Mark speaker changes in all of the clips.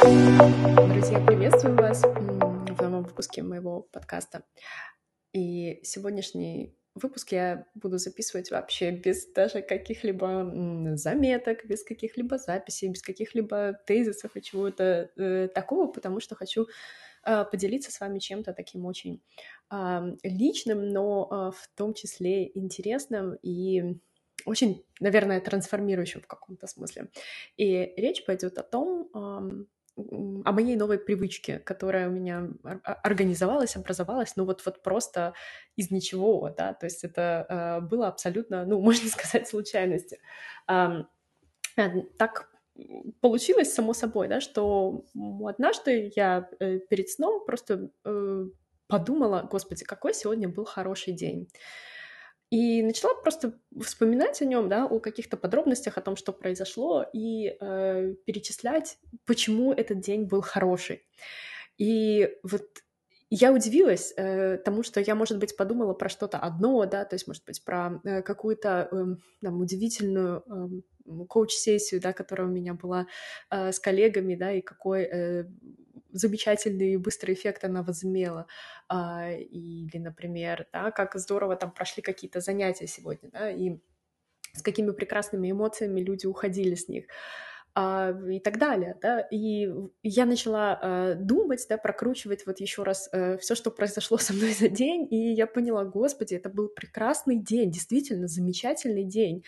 Speaker 1: Друзья, приветствую вас в новом выпуске моего подкаста. И сегодняшний выпуск я буду записывать вообще без даже каких-либо заметок, без каких-либо записей, без каких-либо тезисов и чего-то э, такого, потому что хочу э, поделиться с вами чем-то таким очень э, личным, но э, в том числе интересным и очень, наверное, трансформирующим в каком-то смысле. И речь пойдет о том, о моей новой привычке, которая у меня организовалась, образовалась, ну вот, вот просто из ничего, да, то есть это э, было абсолютно, ну, можно сказать, случайностью. Э, так получилось само собой, да, что однажды я э, перед сном просто э, подумала, господи, какой сегодня был хороший день. И начала просто вспоминать о нем, да, о каких-то подробностях, о том, что произошло, и э, перечислять, почему этот день был хороший. И вот я удивилась э, тому, что я, может быть, подумала про что-то одно, да, то есть, может быть, про э, какую-то э, там, удивительную э, коуч-сессию, да, которая у меня была э, с коллегами, да, и какой э, замечательный быстрый эффект она возымела. А, или, например, да, как здорово там прошли какие-то занятия сегодня, да, и с какими прекрасными эмоциями люди уходили с них а, и так далее, да, и я начала э, думать, да, прокручивать вот еще раз э, все, что произошло со мной за день, и я поняла, господи, это был прекрасный день, действительно замечательный день,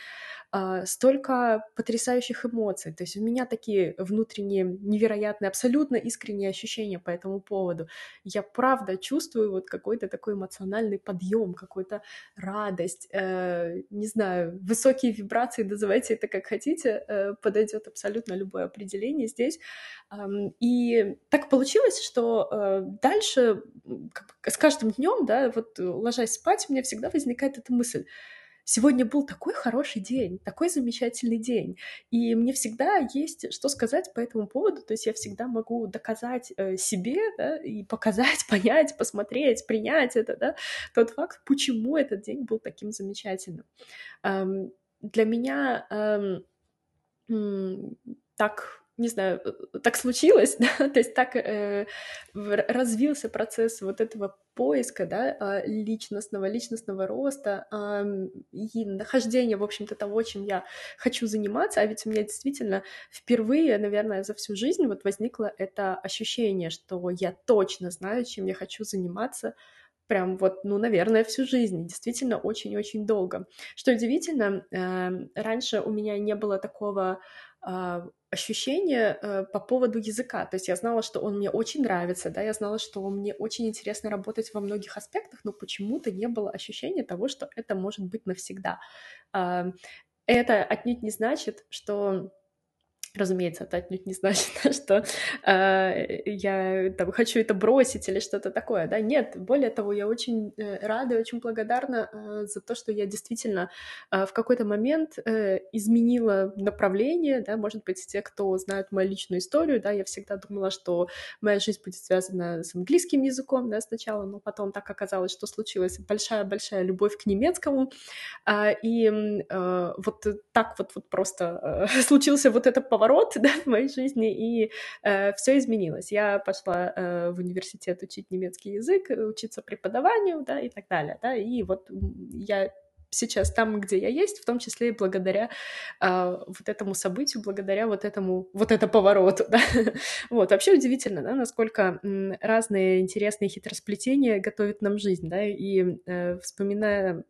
Speaker 1: столько потрясающих эмоций. То есть у меня такие внутренние невероятные, абсолютно искренние ощущения по этому поводу. Я правда чувствую вот какой-то такой эмоциональный подъем, какую-то радость, э, не знаю, высокие вибрации, называйте это как хотите, э, подойдет абсолютно любое определение здесь. И так получилось, что э, дальше с каждым днем, да, вот ложась спать, у меня всегда возникает эта мысль сегодня был такой хороший день, такой замечательный день. И мне всегда есть что сказать по этому поводу. То есть я всегда могу доказать э, себе да, и показать, понять, посмотреть, принять это, да, тот факт, почему этот день был таким замечательным. Эм, для меня эм, так не знаю, э, так случилось, да, то есть так э, развился процесс вот этого поиска, да, а, личностного, личностного роста э, и нахождения, в общем-то, того, чем я хочу заниматься, а ведь у меня действительно впервые, наверное, за всю жизнь вот возникло это ощущение, что я точно знаю, чем я хочу заниматься, прям вот, ну, наверное, всю жизнь, действительно очень-очень долго. Что удивительно, э, раньше у меня не было такого э, ощущение э, по поводу языка. То есть я знала, что он мне очень нравится, да, я знала, что мне очень интересно работать во многих аспектах, но почему-то не было ощущения того, что это может быть навсегда. Э, это отнюдь не значит, что Разумеется, это отнюдь не значит, что э, я там, хочу это бросить или что-то такое, да, нет, более того, я очень э, рада и очень благодарна э, за то, что я действительно э, в какой-то момент э, изменила направление, да, может быть, те, кто знают мою личную историю, да, я всегда думала, что моя жизнь будет связана с английским языком, да, сначала, но потом так оказалось, что случилась большая-большая любовь к немецкому, э, и э, вот так вот, вот просто э, случился вот это поворот да, в моей жизни, и э, все изменилось. Я пошла э, в университет учить немецкий язык, учиться преподаванию, да, и так далее, да, и вот я сейчас там, где я есть, в том числе и благодаря э, вот этому событию, благодаря вот этому, вот это повороту, да. вот, вообще удивительно, да, насколько разные интересные хитросплетения готовят нам жизнь, да, и э, вспоминая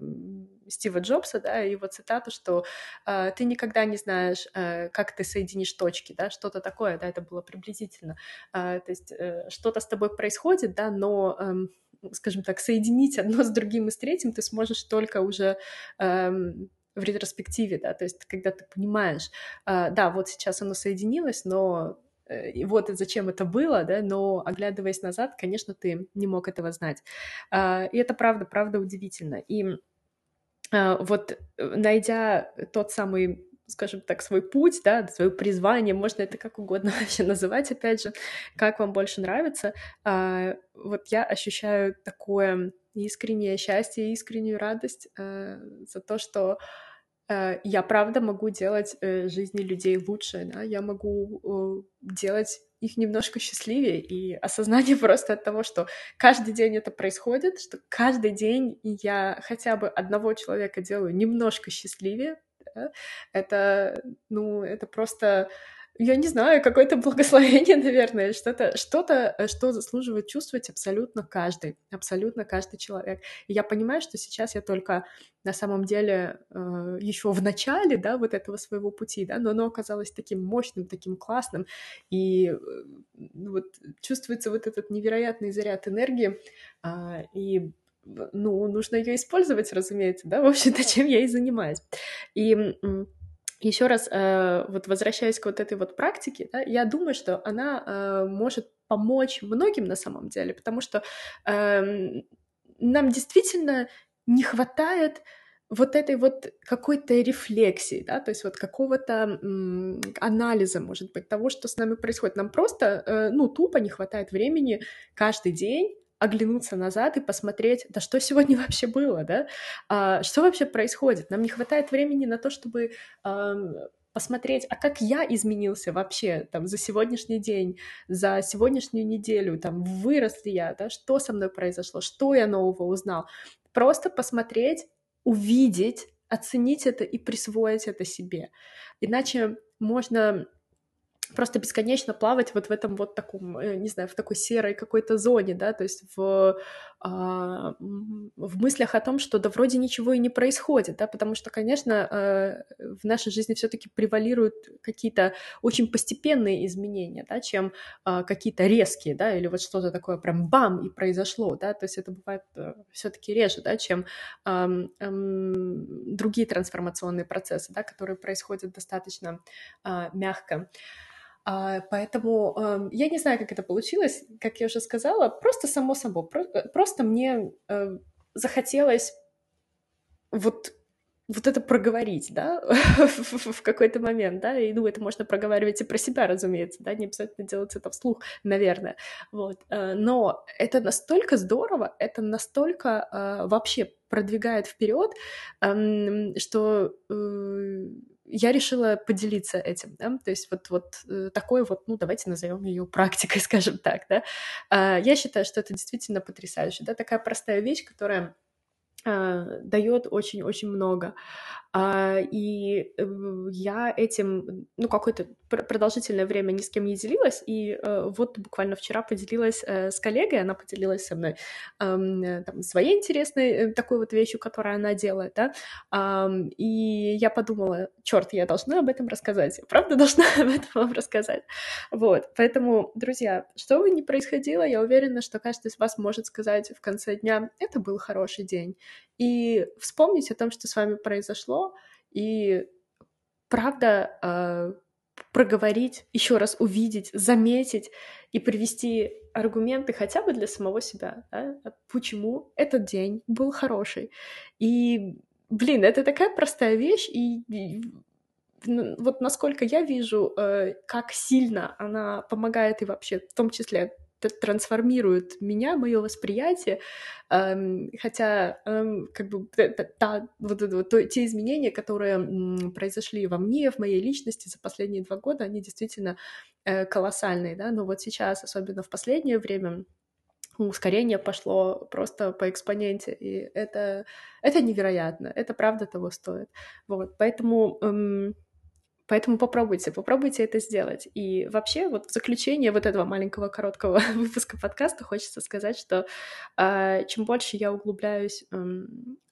Speaker 1: Стива Джобса, да, его цитату, что э, ты никогда не знаешь, э, как ты соединишь точки, да, что-то такое, да, это было приблизительно. Э, то есть э, что-то с тобой происходит, да, но э, скажем так, соединить одно с другим и с третьим ты сможешь только уже эм, в ретроспективе, да, то есть когда ты понимаешь, э, да, вот сейчас оно соединилось, но э, и вот зачем это было, да, но оглядываясь назад, конечно, ты не мог этого знать. И это правда, правда удивительно. И вот найдя тот самый скажем так, свой путь, да, свое призвание, можно это как угодно вообще называть, опять же, как вам больше нравится. А, вот я ощущаю такое искреннее счастье, искреннюю радость а, за то, что а, я правда могу делать э, жизни людей лучше, да, я могу делать их немножко счастливее, и осознание просто от того, что каждый день это происходит, что каждый день я хотя бы одного человека делаю немножко счастливее, да? это, ну, это просто я не знаю, какое-то благословение, наверное, что-то, что-то, э, что заслуживает чувствовать абсолютно каждый, абсолютно каждый человек. И я понимаю, что сейчас я только на самом деле э, еще в начале, да, вот этого своего пути, да, но оно оказалось таким мощным, таким классным, и э, вот чувствуется вот этот невероятный заряд энергии, э, и ну, нужно ее использовать, разумеется, да, в общем-то, чем я и занимаюсь. И еще раз, э, вот возвращаясь к вот этой вот практике, да, я думаю, что она э, может помочь многим на самом деле, потому что э, нам действительно не хватает вот этой вот какой-то рефлексии, да, то есть вот какого-то анализа, может быть, того, что с нами происходит. Нам просто, э, ну, тупо не хватает времени каждый день оглянуться назад и посмотреть, да что сегодня вообще было, да, а, что вообще происходит. Нам не хватает времени на то, чтобы а, посмотреть, а как я изменился вообще там за сегодняшний день, за сегодняшнюю неделю, там вырос ли я, да, что со мной произошло, что я нового узнал. Просто посмотреть, увидеть, оценить это и присвоить это себе. Иначе можно просто бесконечно плавать вот в этом вот таком, э, не знаю, в такой серой какой-то зоне, да, то есть в, а, в мыслях о том, что да вроде ничего и не происходит, да, потому что, конечно, э, в нашей жизни все-таки превалируют какие-то очень постепенные изменения, да, чем а, какие-то резкие, да, или вот что-то такое прям бам и произошло, да, то есть это бывает э, все-таки реже, да, чем другие трансформационные процессы, да, которые происходят достаточно э, мягко. А, поэтому э, я не знаю, как это получилось, как я уже сказала, просто само собой, э, просто мне э, захотелось вот вот это проговорить, да, в какой-то момент, да, и, ну, это можно проговаривать и про себя, разумеется, да, не обязательно делать это вслух, наверное, вот, э, но это настолько здорово, это настолько вообще продвигает вперед, э, что я решила поделиться этим, да, то есть вот, вот э, такой вот, ну, давайте назовем ее практикой, скажем так, да. А, я считаю, что это действительно потрясающе, да, такая простая вещь, которая а, дает очень-очень много. А, и э, я этим, ну, какое-то продолжительное время ни с кем не делилась, и э, вот буквально вчера поделилась э, с коллегой, она поделилась со мной там, своей интересной такой вот вещью, которую она делает, да, и я подумала, черт, я должна об этом рассказать, я правда должна об этом вам рассказать, вот, поэтому, друзья, что бы ни происходило, я уверена, что каждый из вас может сказать в конце дня, это был хороший день, и вспомнить о том, что с вами произошло, и правда э, проговорить, еще раз увидеть, заметить и привести аргументы хотя бы для самого себя, да? почему этот день был хороший. И, блин, это такая простая вещь, и, и вот насколько я вижу, э, как сильно она помогает и вообще, в том числе трансформирует меня, мое восприятие, эм, хотя эм, как бы та, вот, вот, вот, те изменения, которые м, произошли во мне, в моей личности за последние два года, они действительно э, колоссальные, да, но вот сейчас, особенно в последнее время, ускорение пошло просто по экспоненте, и это, это невероятно, это правда того стоит. Вот, поэтому эм, Поэтому попробуйте, попробуйте это сделать. И вообще, вот в заключение вот этого маленького короткого выпуска подкаста хочется сказать, что э, чем больше я углубляюсь э,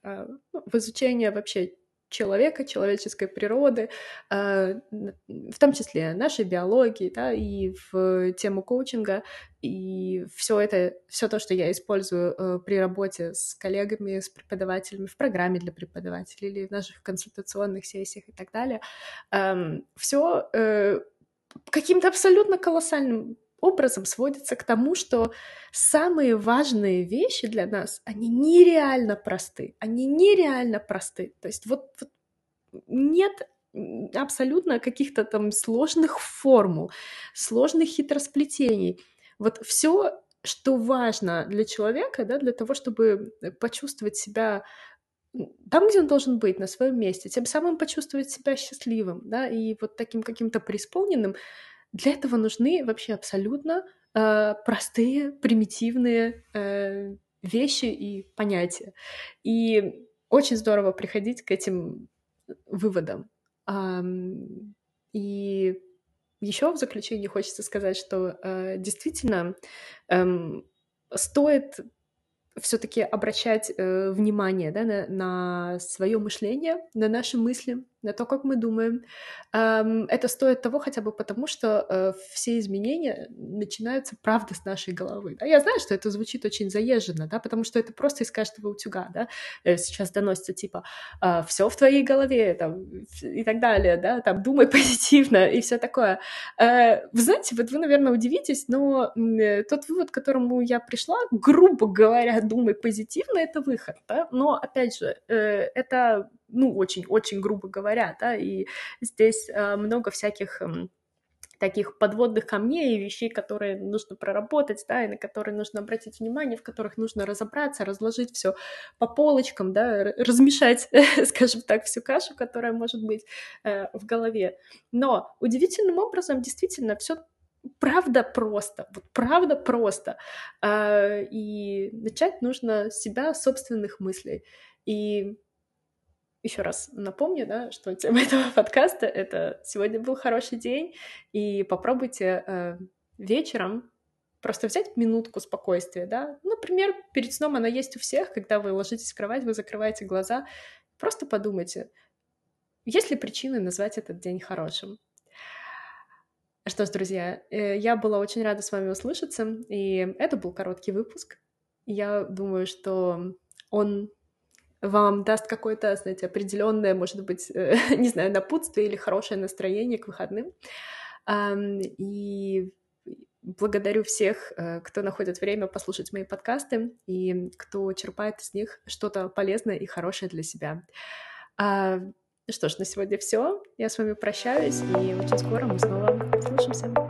Speaker 1: э, в изучение вообще человека, человеческой природы, э, в том числе нашей биологии, да, и в тему коучинга, и все это, все то, что я использую э, при работе с коллегами, с преподавателями в программе для преподавателей или в наших консультационных сессиях и так далее, эм, все э, каким-то абсолютно колоссальным образом сводится к тому, что самые важные вещи для нас, они нереально просты. Они нереально просты. То есть вот, вот нет абсолютно каких-то там сложных формул, сложных хитросплетений. Вот все, что важно для человека, да, для того, чтобы почувствовать себя там, где он должен быть, на своем месте, тем самым почувствовать себя счастливым, да, и вот таким каким-то преисполненным, Для этого нужны вообще абсолютно э, простые, примитивные э, вещи и понятия. И очень здорово приходить к этим выводам. И еще в заключение хочется сказать, что э, действительно эм, стоит все-таки обращать э, внимание да, на, на свое мышление, на наши мысли, на то, как мы думаем. Это стоит того хотя бы потому, что э, все изменения начинаются, правда, с нашей головы. Да? Я знаю, что это звучит очень заезженно, да, потому что это просто из каждого утюга, да, э, сейчас доносится типа э, все в твоей голове, там, и так далее, да, там, думай позитивно и все такое. Э, вы знаете, вот вы, наверное, удивитесь, но тот вывод, к которому я пришла, грубо говоря, думай позитивно, это выход, да, но, опять же, это ну, очень-очень грубо говоря, да, и здесь э, много всяких э, таких подводных камней и вещей, которые нужно проработать, да, и на которые нужно обратить внимание, в которых нужно разобраться, разложить все по полочкам, да, размешать, скажем так, всю кашу, которая может быть э, в голове. Но удивительным образом действительно все правда просто, вот правда просто. Э, и начать нужно с себя, собственных мыслей. И еще раз напомню, да, что тема этого подкаста — это «Сегодня был хороший день», и попробуйте э, вечером просто взять минутку спокойствия, да. Например, перед сном она есть у всех, когда вы ложитесь в кровать, вы закрываете глаза, просто подумайте, есть ли причины назвать этот день хорошим. Что ж, друзья, э, я была очень рада с вами услышаться, и это был короткий выпуск. Я думаю, что он вам даст какое-то, знаете, определенное, может быть, э, не знаю, напутствие или хорошее настроение к выходным. И благодарю всех, э, кто находит время послушать мои подкасты и кто черпает из них что-то полезное и хорошее для себя. А, что ж, на сегодня все. Я с вами прощаюсь, и очень скоро мы снова услышимся.